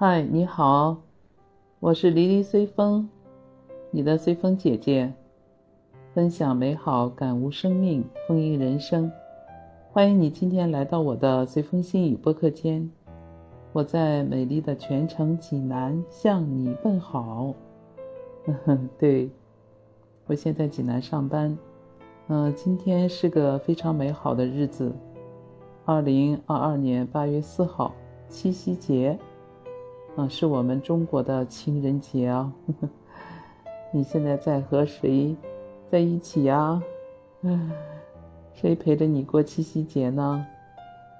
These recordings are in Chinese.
嗨，你好，我是离离随风，你的随风姐姐，分享美好，感悟生命，丰盈人生。欢迎你今天来到我的随风心语播客间，我在美丽的泉城济南向你问好。对，我现在济南上班。嗯，今天是个非常美好的日子，二零二二年八月四号，七夕节。啊，是我们中国的情人节啊！你现在在和谁在一起呀？嗯，谁陪着你过七夕节呢？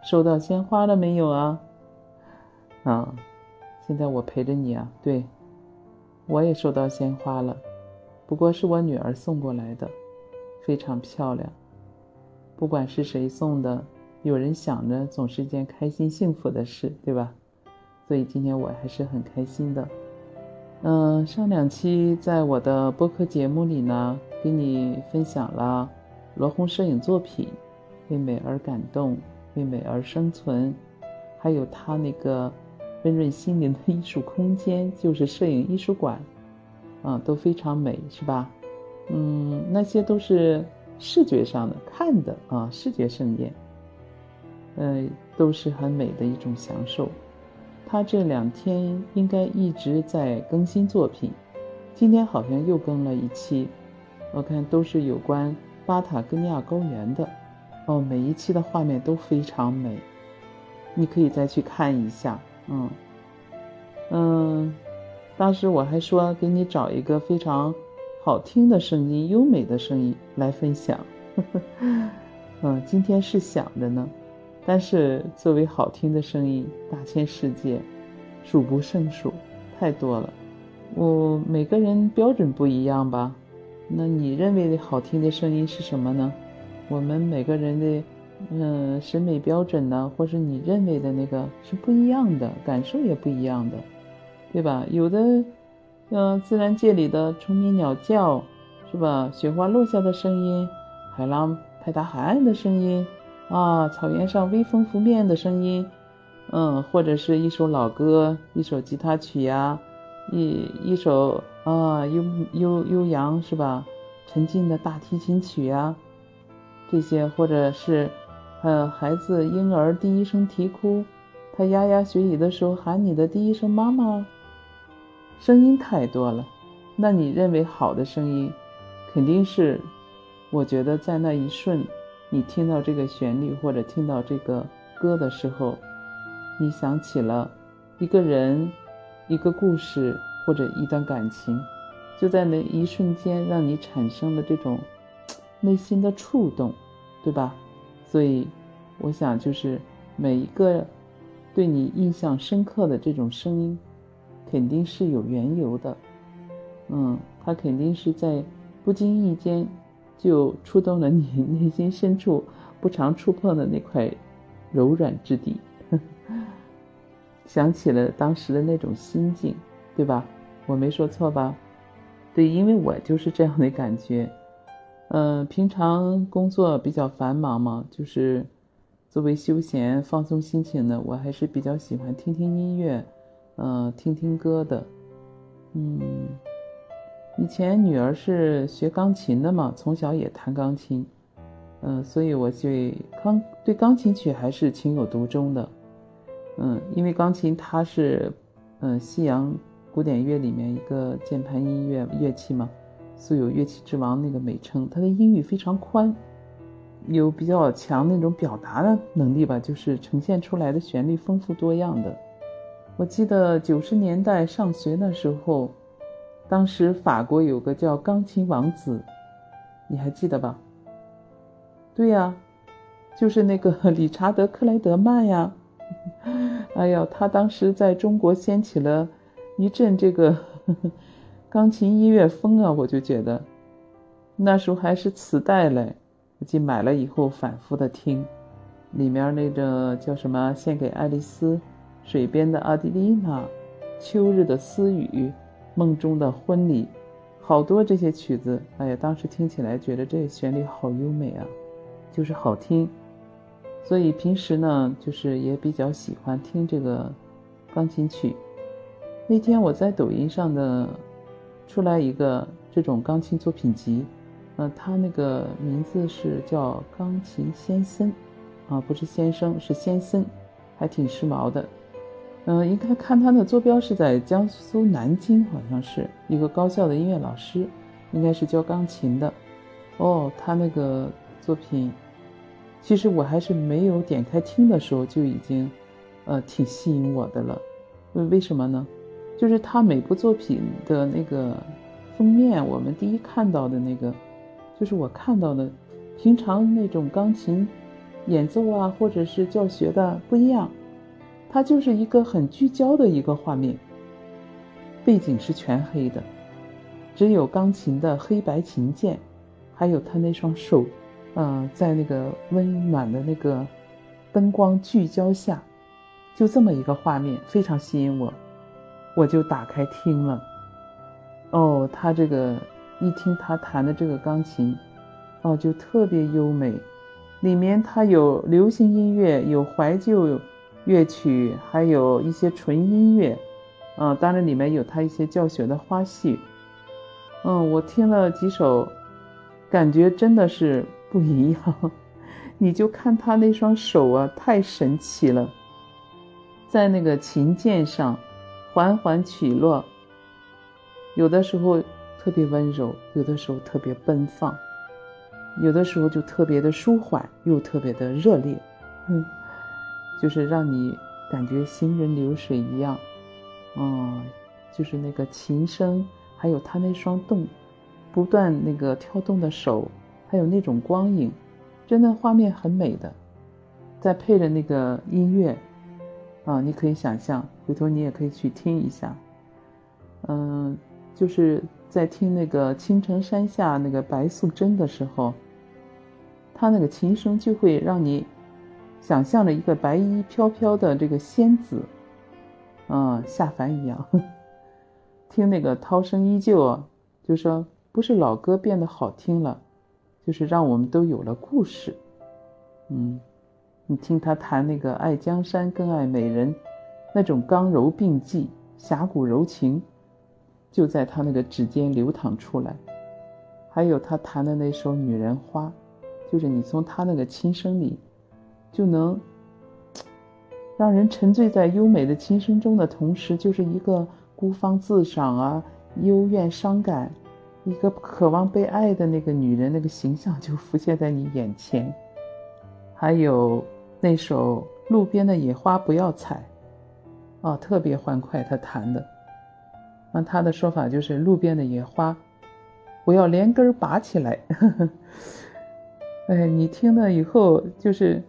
收到鲜花了没有啊？啊，现在我陪着你啊！对，我也收到鲜花了，不过是我女儿送过来的，非常漂亮。不管是谁送的，有人想着总是件开心幸福的事，对吧？所以今天我还是很开心的，嗯，上两期在我的播客节目里呢，给你分享了罗红摄影作品《为美而感动，为美而生存》，还有他那个温润心灵的艺术空间，就是摄影艺术馆，啊，都非常美，是吧？嗯，那些都是视觉上的看的啊，视觉盛宴，嗯，都是很美的一种享受。他这两天应该一直在更新作品，今天好像又更了一期，我看都是有关巴塔哥尼亚高原的，哦，每一期的画面都非常美，你可以再去看一下，嗯，嗯，当时我还说给你找一个非常好听的声音、优美的声音来分享，嗯，今天是想着呢。但是作为好听的声音，大千世界，数不胜数，太多了。我每个人标准不一样吧？那你认为的好听的声音是什么呢？我们每个人的，嗯，审美标准呢，或是你认为的那个是不一样的，感受也不一样的，对吧？有的，嗯，自然界里的虫鸣鸟叫，是吧？雪花落下的声音，海浪拍打海岸的声音。啊，草原上微风拂面的声音，嗯，或者是一首老歌，一首吉他曲呀，一一首啊悠悠悠扬是吧？沉静的大提琴曲呀，这些或者是，呃，孩子婴儿第一声啼哭，他牙牙学语的时候喊你的第一声妈妈，声音太多了。那你认为好的声音，肯定是，我觉得在那一瞬。你听到这个旋律或者听到这个歌的时候，你想起了一个人、一个故事或者一段感情，就在那一瞬间让你产生了这种内心的触动，对吧？所以，我想就是每一个对你印象深刻的这种声音，肯定是有缘由的。嗯，它肯定是在不经意间。就触动了你内心深处不常触碰的那块柔软之地，想起了当时的那种心境，对吧？我没说错吧？对，因为我就是这样的感觉。嗯，平常工作比较繁忙嘛，就是作为休闲放松心情呢，我还是比较喜欢听听音乐，嗯，听听歌的，嗯。以前女儿是学钢琴的嘛，从小也弹钢琴，嗯，所以我对钢对钢琴曲还是情有独钟的，嗯，因为钢琴它是，嗯，西洋古典乐里面一个键盘音乐乐器嘛，素有乐器之王那个美称，它的音域非常宽，有比较强那种表达的能力吧，就是呈现出来的旋律丰富多样的。我记得九十年代上学那时候。当时法国有个叫钢琴王子，你还记得吧？对呀，就是那个 理查德克莱德曼呀。哎呀，他当时在中国掀起了一阵这个 钢琴音乐风啊！我就觉得那时候还是磁带嘞，我记买了以后反复的听，里面那个叫什么《献给爱丽丝》《水边的阿迪丽娜》《秋日的私语》。梦中的婚礼，好多这些曲子，哎呀，当时听起来觉得这旋律好优美啊，就是好听。所以平时呢，就是也比较喜欢听这个钢琴曲。那天我在抖音上的出来一个这种钢琴作品集，呃，他那个名字是叫钢琴先生，啊，不是先生，是先生，还挺时髦的。嗯，应该看他的坐标是在江苏南京，好像是一个高校的音乐老师，应该是教钢琴的。哦，他那个作品，其实我还是没有点开听的时候就已经，呃，挺吸引我的了。为为什么呢？就是他每部作品的那个封面，我们第一看到的那个，就是我看到的，平常那种钢琴演奏啊，或者是教学的不一样。它就是一个很聚焦的一个画面，背景是全黑的，只有钢琴的黑白琴键，还有他那双手，嗯，在那个温暖的那个灯光聚焦下，就这么一个画面，非常吸引我，我就打开听了。哦，他这个一听他弹的这个钢琴，哦，就特别优美，里面它有流行音乐，有怀旧。乐曲还有一些纯音乐，嗯，当然里面有他一些教学的花絮，嗯，我听了几首，感觉真的是不一样。你就看他那双手啊，太神奇了，在那个琴键上缓缓起落，有的时候特别温柔，有的时候特别奔放，有的时候就特别的舒缓，又特别的热烈，嗯。就是让你感觉行人流水一样，嗯，就是那个琴声，还有他那双动，不断那个跳动的手，还有那种光影，真的画面很美的。再配着那个音乐，啊，你可以想象，回头你也可以去听一下。嗯，就是在听那个青城山下那个白素贞的时候，他那个琴声就会让你。想象着一个白衣飘飘的这个仙子，嗯，下凡一样。听那个涛声依旧，就说不是老歌变得好听了，就是让我们都有了故事。嗯，你听他弹那个爱江山更爱美人，那种刚柔并济、侠骨柔情，就在他那个指尖流淌出来。还有他弹的那首《女人花》，就是你从他那个琴声里。就能让人沉醉在优美的琴声中的同时，就是一个孤芳自赏啊、幽怨伤感，一个渴望被爱的那个女人那个形象就浮现在你眼前。还有那首《路边的野花不要采》，哦，特别欢快，他弹的。那他的说法就是路边的野花，不要连根拔起来。哎，你听了以后就是。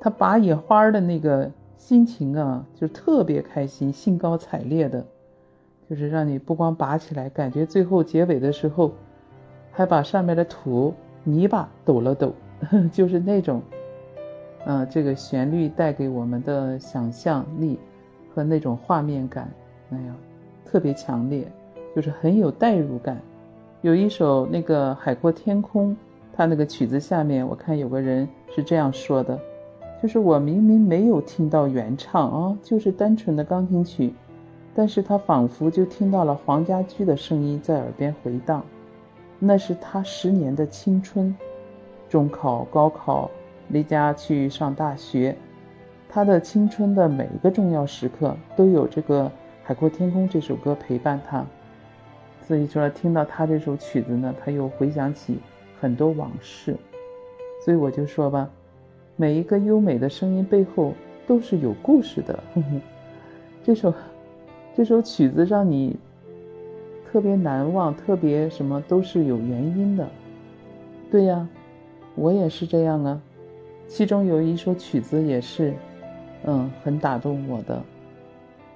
他拔野花的那个心情啊，就特别开心，兴高采烈的，就是让你不光拔起来，感觉最后结尾的时候，还把上面的土泥巴抖了抖，就是那种，嗯，这个旋律带给我们的想象力和那种画面感，哎呀，特别强烈，就是很有代入感。有一首那个《海阔天空》，他那个曲子下面，我看有个人是这样说的。就是我明明没有听到原唱啊，就是单纯的钢琴曲，但是他仿佛就听到了黄家驹的声音在耳边回荡，那是他十年的青春，中考、高考，离家去上大学，他的青春的每一个重要时刻都有这个《海阔天空》这首歌陪伴他，所以说听到他这首曲子呢，他又回想起很多往事，所以我就说吧。每一个优美的声音背后都是有故事的。这首这首曲子让你特别难忘，特别什么都是有原因的。对呀，我也是这样啊。其中有一首曲子也是，嗯，很打动我的，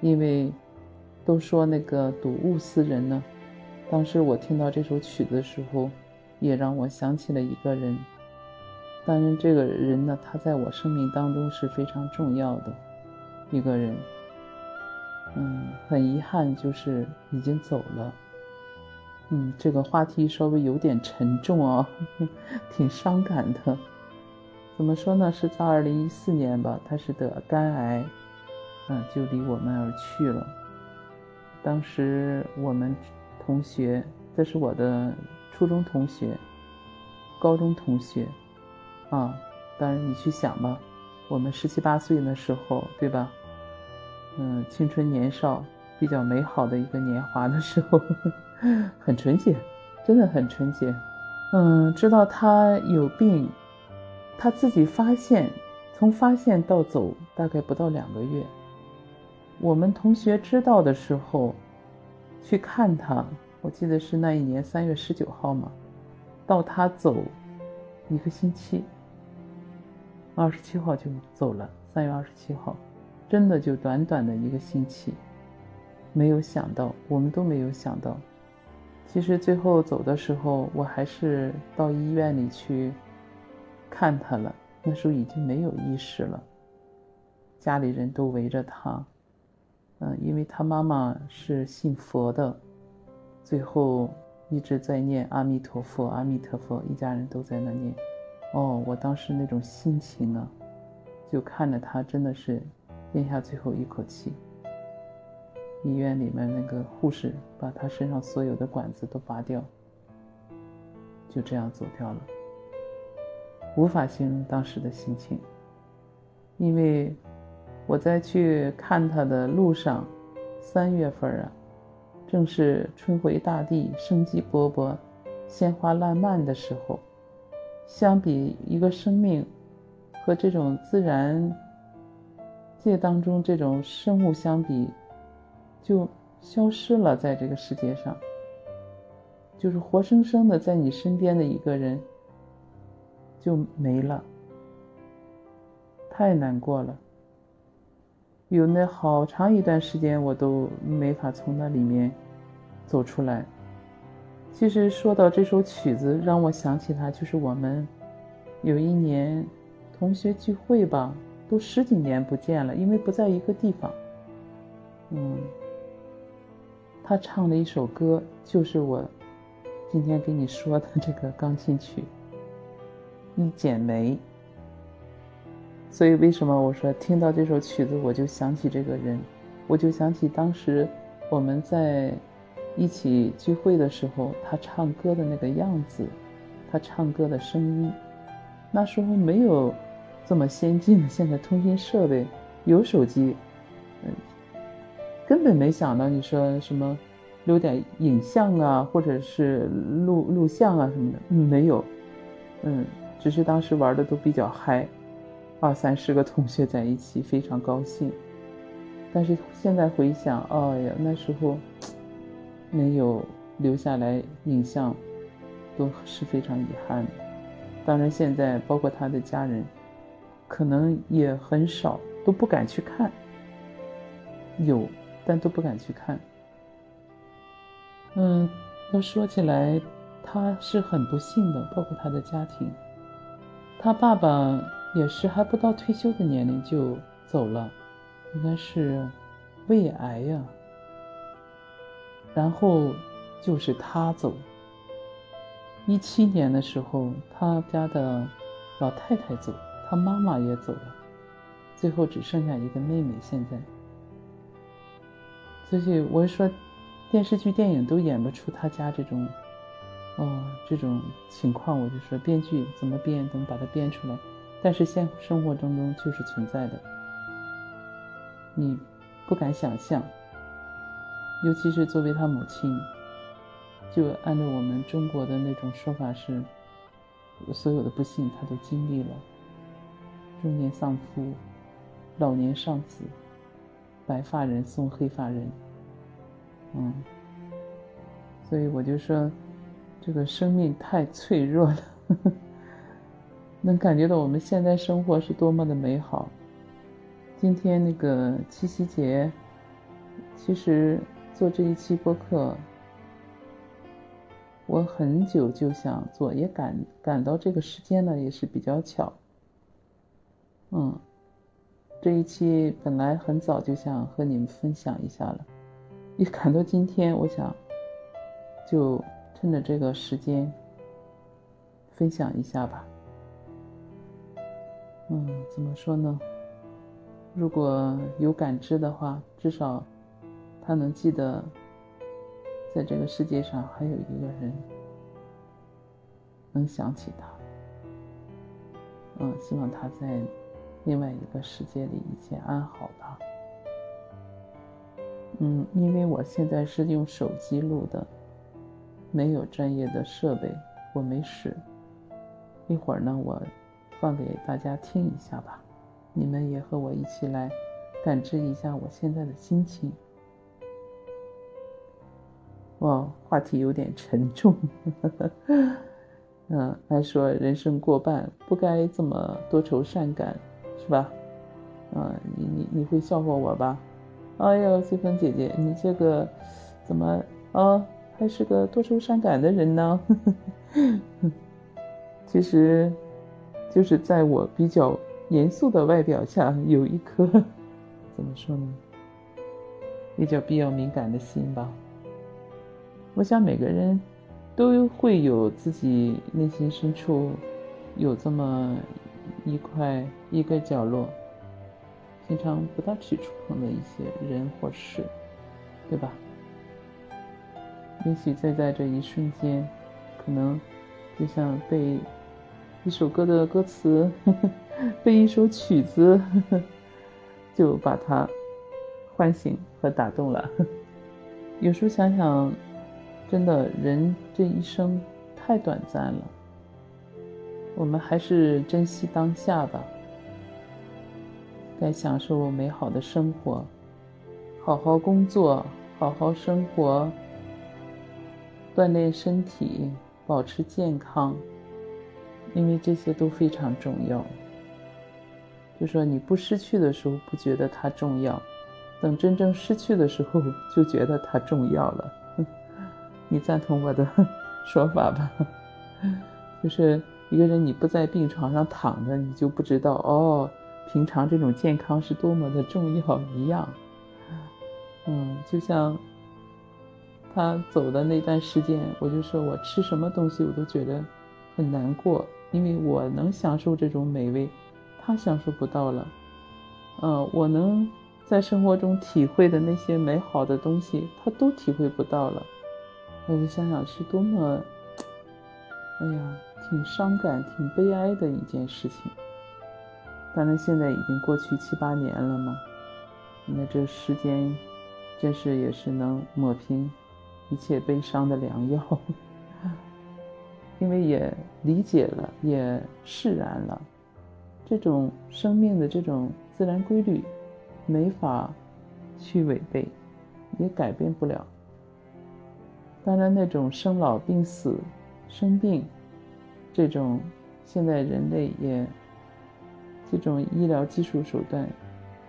因为都说那个睹物思人呢。当时我听到这首曲子的时候，也让我想起了一个人。但是，这个人呢，他在我生命当中是非常重要的一个人。嗯，很遗憾，就是已经走了。嗯，这个话题稍微有点沉重哦，挺伤感的。怎么说呢？是在二零一四年吧，他是得肝癌，嗯，就离我们而去了。当时我们同学，这是我的初中同学、高中同学，啊，当然你去想吧，我们十七八岁的时候，对吧？嗯，青春年少，比较美好的一个年华的时候，很纯洁，真的很纯洁。嗯，知道他有病，他自己发现，从发现到走大概不到两个月。我们同学知道的时候，去看他，我记得是那一年三月十九号嘛，到他走一个星期，二十七号就走了。三月二十七号，真的就短短的一个星期，没有想到，我们都没有想到。其实最后走的时候，我还是到医院里去看他了。那时候已经没有意识了，家里人都围着他。嗯，因为他妈妈是信佛的，最后一直在念阿弥陀佛，阿弥陀佛，一家人都在那念。哦，我当时那种心情啊，就看着他真的是咽下最后一口气。医院里面那个护士把他身上所有的管子都拔掉，就这样走掉了。无法形容当时的心情，因为。我在去看他的路上，三月份啊，正是春回大地、生机勃勃、鲜花烂漫的时候。相比一个生命和这种自然界当中这种生物相比，就消失了，在这个世界上，就是活生生的在你身边的一个人就没了，太难过了。有那好长一段时间，我都没法从那里面走出来。其实说到这首曲子，让我想起他，就是我们有一年同学聚会吧，都十几年不见了，因为不在一个地方。嗯，他唱了一首歌，就是我今天给你说的这个钢琴曲《一剪梅》。所以，为什么我说听到这首曲子，我就想起这个人，我就想起当时我们在一起聚会的时候，他唱歌的那个样子，他唱歌的声音。那时候没有这么先进的现在通讯设备，有手机，嗯，根本没想到你说什么留点影像啊，或者是录录像啊什么的，没有，嗯，只是当时玩的都比较嗨。二三十个同学在一起，非常高兴。但是现在回想，哎呀，那时候没有留下来影像，都是非常遗憾的。当然，现在包括他的家人，可能也很少，都不敢去看。有，但都不敢去看。嗯，要说起来，他是很不幸的，包括他的家庭，他爸爸。也是还不到退休的年龄就走了，应该是胃癌呀。然后就是他走。一七年的时候，他家的老太太走，他妈妈也走了，最后只剩下一个妹妹。现在，所以我说，电视剧、电影都演不出他家这种，哦，这种情况。我就说，编剧怎么编，怎么把它编出来。但是现生活当中就是存在的，你不敢想象，尤其是作为他母亲，就按照我们中国的那种说法是，所有的不幸他都经历了，中年丧夫，老年丧子，白发人送黑发人，嗯，所以我就说，这个生命太脆弱了。能感觉到我们现在生活是多么的美好。今天那个七夕节，其实做这一期播客，我很久就想做，也赶赶到这个时间呢，也是比较巧。嗯，这一期本来很早就想和你们分享一下了，一赶到今天，我想就趁着这个时间分享一下吧。嗯，怎么说呢？如果有感知的话，至少他能记得，在这个世界上还有一个人能想起他。嗯，希望他在另外一个世界里一切安好吧。嗯，因为我现在是用手机录的，没有专业的设备，我没事。一会儿呢，我放给大家听一下吧，你们也和我一起来感知一下我现在的心情。哇，话题有点沉重。嗯，还说人生过半不该这么多愁善感，是吧？嗯，你你你会笑话我吧？哎呦，随风姐姐，你这个怎么啊，还是个多愁善感的人呢？其实，就是在我比较严肃的外表下，有一颗怎么说呢，比较比较敏感的心吧。我想每个人都会有自己内心深处有这么一块一个角落。平常不大去触碰的一些人或事，对吧？也许在在这一瞬间，可能就像被一首歌的歌词，被一首曲子，就把它唤醒和打动了。有时候想想，真的人这一生太短暂了，我们还是珍惜当下吧。该享受美好的生活，好好工作，好好生活，锻炼身体，保持健康，因为这些都非常重要。就说你不失去的时候不觉得它重要，等真正失去的时候 就觉得它重要了。你赞同我的 说法吧？就是一个人你不在病床上躺着，你就不知道哦。平常这种健康是多么的重要一样，嗯，就像他走的那段时间，我就说我吃什么东西我都觉得很难过，因为我能享受这种美味，他享受不到了。嗯，我能在生活中体会的那些美好的东西，他都体会不到了。我就想想是多么，哎呀，挺伤感、挺悲哀的一件事情。当然，现在已经过去七八年了嘛，那这时间真是也是能抹平一切悲伤的良药。因为也理解了，也释然了，这种生命的这种自然规律，没法去违背，也改变不了。当然，那种生老病死、生病，这种现在人类也。这种医疗技术手段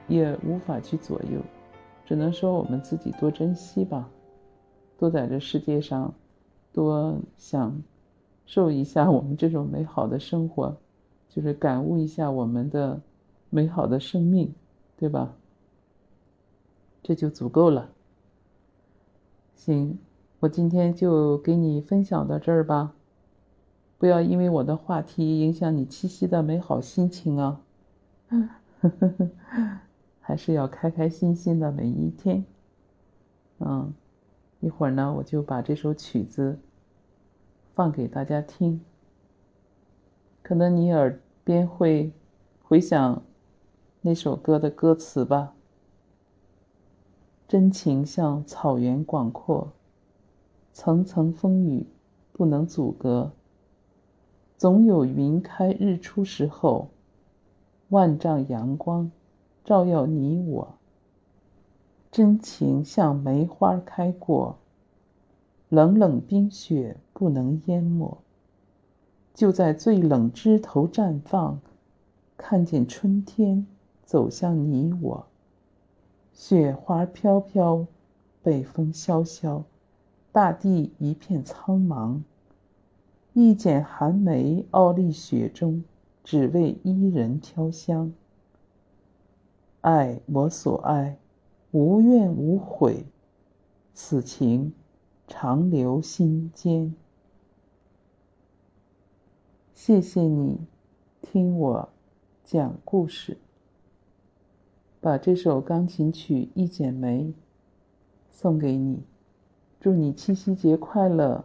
也无法去左右，只能说我们自己多珍惜吧，多在这世界上多享受一下我们这种美好的生活，就是感悟一下我们的美好的生命，对吧？这就足够了。行，我今天就给你分享到这儿吧，不要因为我的话题影响你七夕的美好心情啊。还是要开开心心的每一天。嗯，一会儿呢，我就把这首曲子放给大家听。可能你耳边会回想那首歌的歌词吧。真情像草原广阔，层层风雨不能阻隔，总有云开日出时候。万丈阳光照耀你我，真情像梅花开过，冷冷冰雪不能淹没。就在最冷枝头绽放，看见春天走向你我。雪花飘飘，北风萧萧，大地一片苍茫。一剪寒梅傲立雪中。只为伊人飘香，爱我所爱，无怨无悔，此情长留心间。谢谢你听我讲故事，把这首钢琴曲《一剪梅》送给你。祝你七夕节快乐！